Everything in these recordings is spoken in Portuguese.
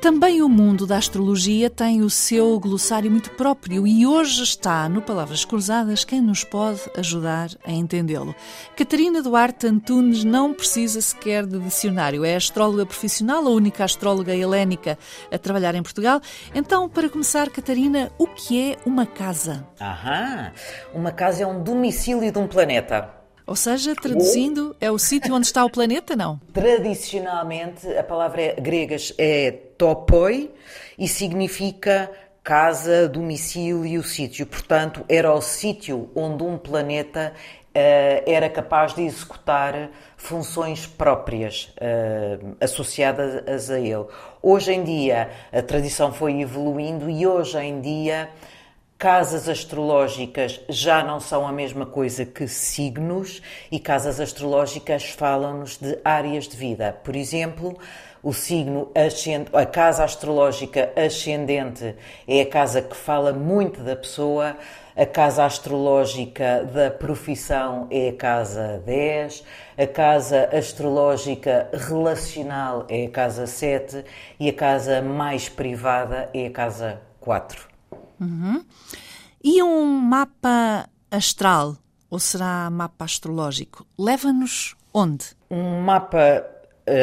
Também o mundo da astrologia tem o seu glossário muito próprio e hoje está no Palavras Cruzadas quem nos pode ajudar a entendê-lo. Catarina Duarte Antunes não precisa sequer de dicionário. É astróloga profissional, a única astróloga helénica a trabalhar em Portugal. Então, para começar, Catarina, o que é uma casa? Aham! Uma casa é um domicílio de um planeta. Ou seja, traduzindo, é o sítio onde está o planeta, não? Tradicionalmente, a palavra grega é topoi e significa casa, domicílio, sítio. Portanto, era o sítio onde um planeta uh, era capaz de executar funções próprias uh, associadas a ele. Hoje em dia, a tradição foi evoluindo e hoje em dia Casas astrológicas já não são a mesma coisa que signos e casas astrológicas falam-nos de áreas de vida. Por exemplo, o signo ascendente, a casa astrológica ascendente é a casa que fala muito da pessoa, a casa astrológica da profissão é a casa 10, a casa astrológica relacional é a casa 7 e a casa mais privada é a casa 4. Uhum. E um mapa astral, ou será mapa astrológico, leva-nos onde? Um mapa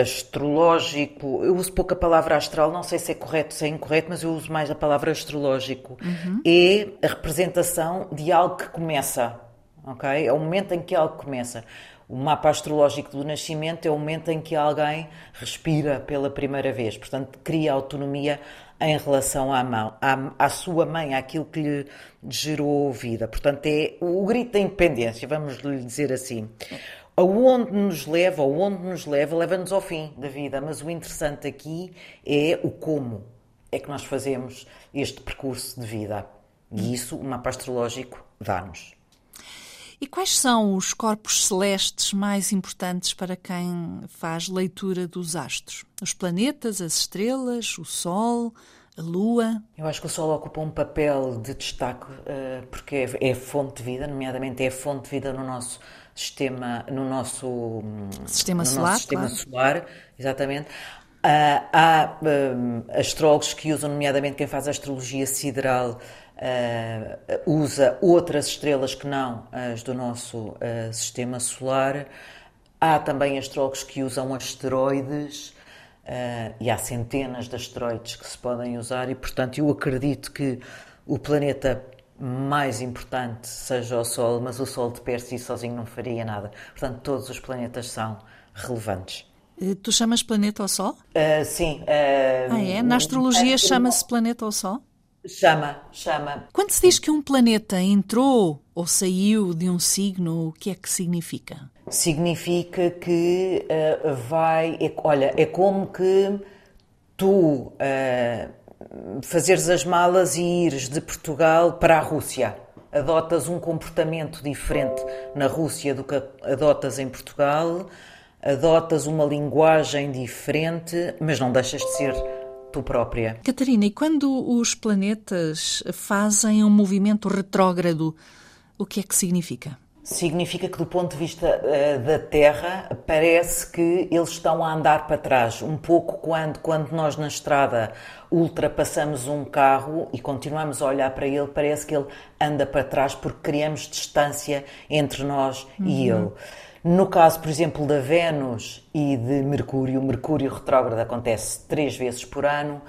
astrológico, eu uso pouco a palavra astral, não sei se é correto, se é incorreto, mas eu uso mais a palavra astrológico. Uhum. É a representação de algo que começa, ok? É o momento em que algo começa. O mapa astrológico do nascimento é o momento em que alguém respira pela primeira vez, portanto, cria autonomia em relação à, mão, à, à, sua mãe, àquilo que lhe gerou vida. Portanto, é o grito da independência, vamos lhe dizer assim. Aonde nos leva, ou onde nos leva, leva-nos ao fim da vida. Mas o interessante aqui é o como é que nós fazemos este percurso de vida. E isso o mapa astrológico dá-nos. E quais são os corpos celestes mais importantes para quem faz leitura dos astros? Os planetas, as estrelas, o Sol, a Lua? Eu acho que o Sol ocupa um papel de destaque uh, porque é, é, fonte de vida, nomeadamente é fonte de vida no nosso sistema, no nosso sistema no solar. Nosso sistema claro. solar, exatamente. Uh, há um, astrólogos que usam, nomeadamente quem faz astrologia sideral, uh, usa outras estrelas que não as do nosso uh, sistema solar. Há também astrólogos que usam asteroides uh, e há centenas de asteroides que se podem usar, e portanto eu acredito que o planeta mais importante seja o Sol, mas o Sol de per si sozinho não faria nada. Portanto, todos os planetas são relevantes. Tu chamas planeta ao Sol? Uh, sim. Uh, ah, é? Na astrologia chama-se planeta ao Sol? Chama, chama. Quando se diz que um planeta entrou ou saiu de um signo, o que é que significa? Significa que uh, vai. É, olha, é como que tu fazeres as malas e ires de Portugal para a Rússia. Adotas um comportamento diferente na Rússia do que adotas em Portugal, adotas uma linguagem diferente, mas não deixas de ser tu própria. Catarina, e quando os planetas fazem um movimento retrógrado, o que é que significa? Significa que, do ponto de vista uh, da Terra, parece que eles estão a andar para trás. Um pouco quando, quando nós na estrada ultrapassamos um carro e continuamos a olhar para ele, parece que ele anda para trás porque criamos distância entre nós uhum. e ele. No caso, por exemplo, da Vênus e de Mercúrio, Mercúrio retrógrado acontece três vezes por ano.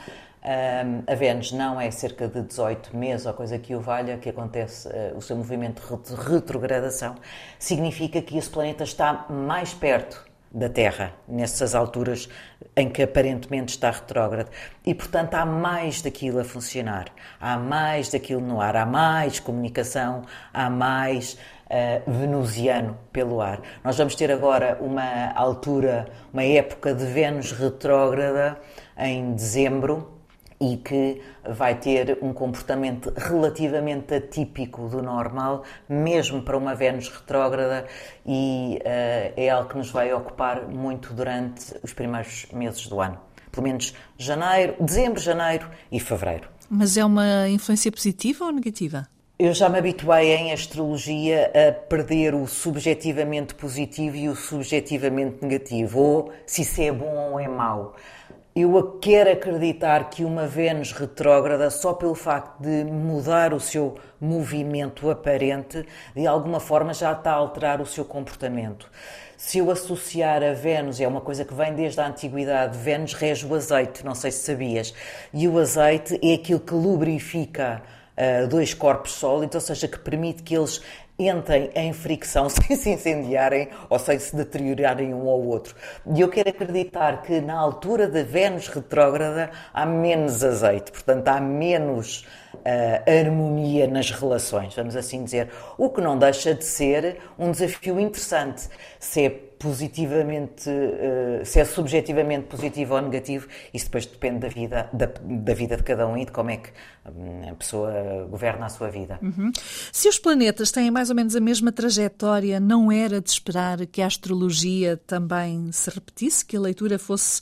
Um, a Vênus não é cerca de 18 meses ou coisa que o valha, que acontece uh, o seu movimento de retrogradação. Significa que esse planeta está mais perto da Terra, nessas alturas em que aparentemente está retrógrado. E, portanto, há mais daquilo a funcionar, há mais daquilo no ar, há mais comunicação, há mais uh, venusiano pelo ar. Nós vamos ter agora uma altura, uma época de Vênus retrógrada em dezembro e que vai ter um comportamento relativamente atípico do normal, mesmo para uma Vênus retrógrada, e uh, é algo que nos vai ocupar muito durante os primeiros meses do ano. pelo menos janeiro, dezembro, janeiro e fevereiro. Mas é uma influência positiva ou negativa? Eu já me habituei em astrologia a perder o subjetivamente positivo e o subjetivamente negativo, ou se isso é bom ou é mau. Eu quero acreditar que uma Vênus retrógrada, só pelo facto de mudar o seu movimento aparente, de alguma forma já está a alterar o seu comportamento. Se eu associar a Vênus, é uma coisa que vem desde a antiguidade, Vênus rege o azeite, não sei se sabias, e o azeite é aquilo que lubrifica uh, dois corpos sólidos, ou seja, que permite que eles entrem em fricção sem se incendiarem ou sem se deteriorarem um ao outro. E eu quero acreditar que na altura da Vênus retrógrada há menos azeite, portanto há menos harmonia nas relações, vamos assim dizer. O que não deixa de ser um desafio interessante. Se é positivamente, uh, se é subjetivamente positivo ou negativo, isso depois depende da vida, da, da vida de cada um e de como é que hum, a pessoa governa a sua vida. Uhum. Se os planetas têm mais ou menos a mesma trajetória, não era de esperar que a astrologia também se repetisse, que a leitura fosse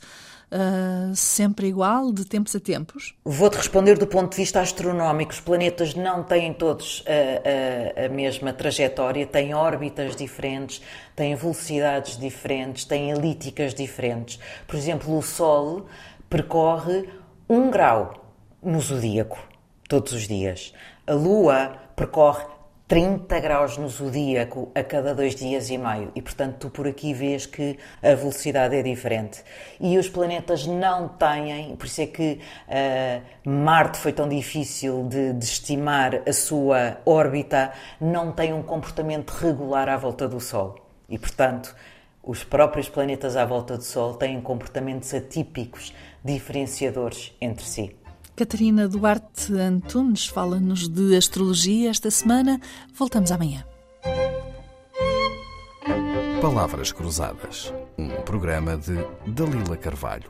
uh, sempre igual, de tempos a tempos? Vou-te responder do ponto de vista astronómico. Os planetas não têm todos a, a, a mesma trajetória, têm órbitas diferentes, têm velocidades diferentes, têm elípticas diferentes. Por exemplo, o Sol percorre um grau no zodíaco todos os dias. A Lua percorre 30 graus no zodíaco a cada dois dias e meio. E, portanto, tu por aqui vês que a velocidade é diferente. E os planetas não têm, por isso é que uh, Marte foi tão difícil de, de estimar a sua órbita, não tem um comportamento regular à volta do Sol. E, portanto, os próprios planetas à volta do Sol têm comportamentos atípicos, diferenciadores entre si. Catarina Duarte Antunes fala-nos de astrologia esta semana. Voltamos amanhã. Palavras Cruzadas, um programa de Dalila Carvalho.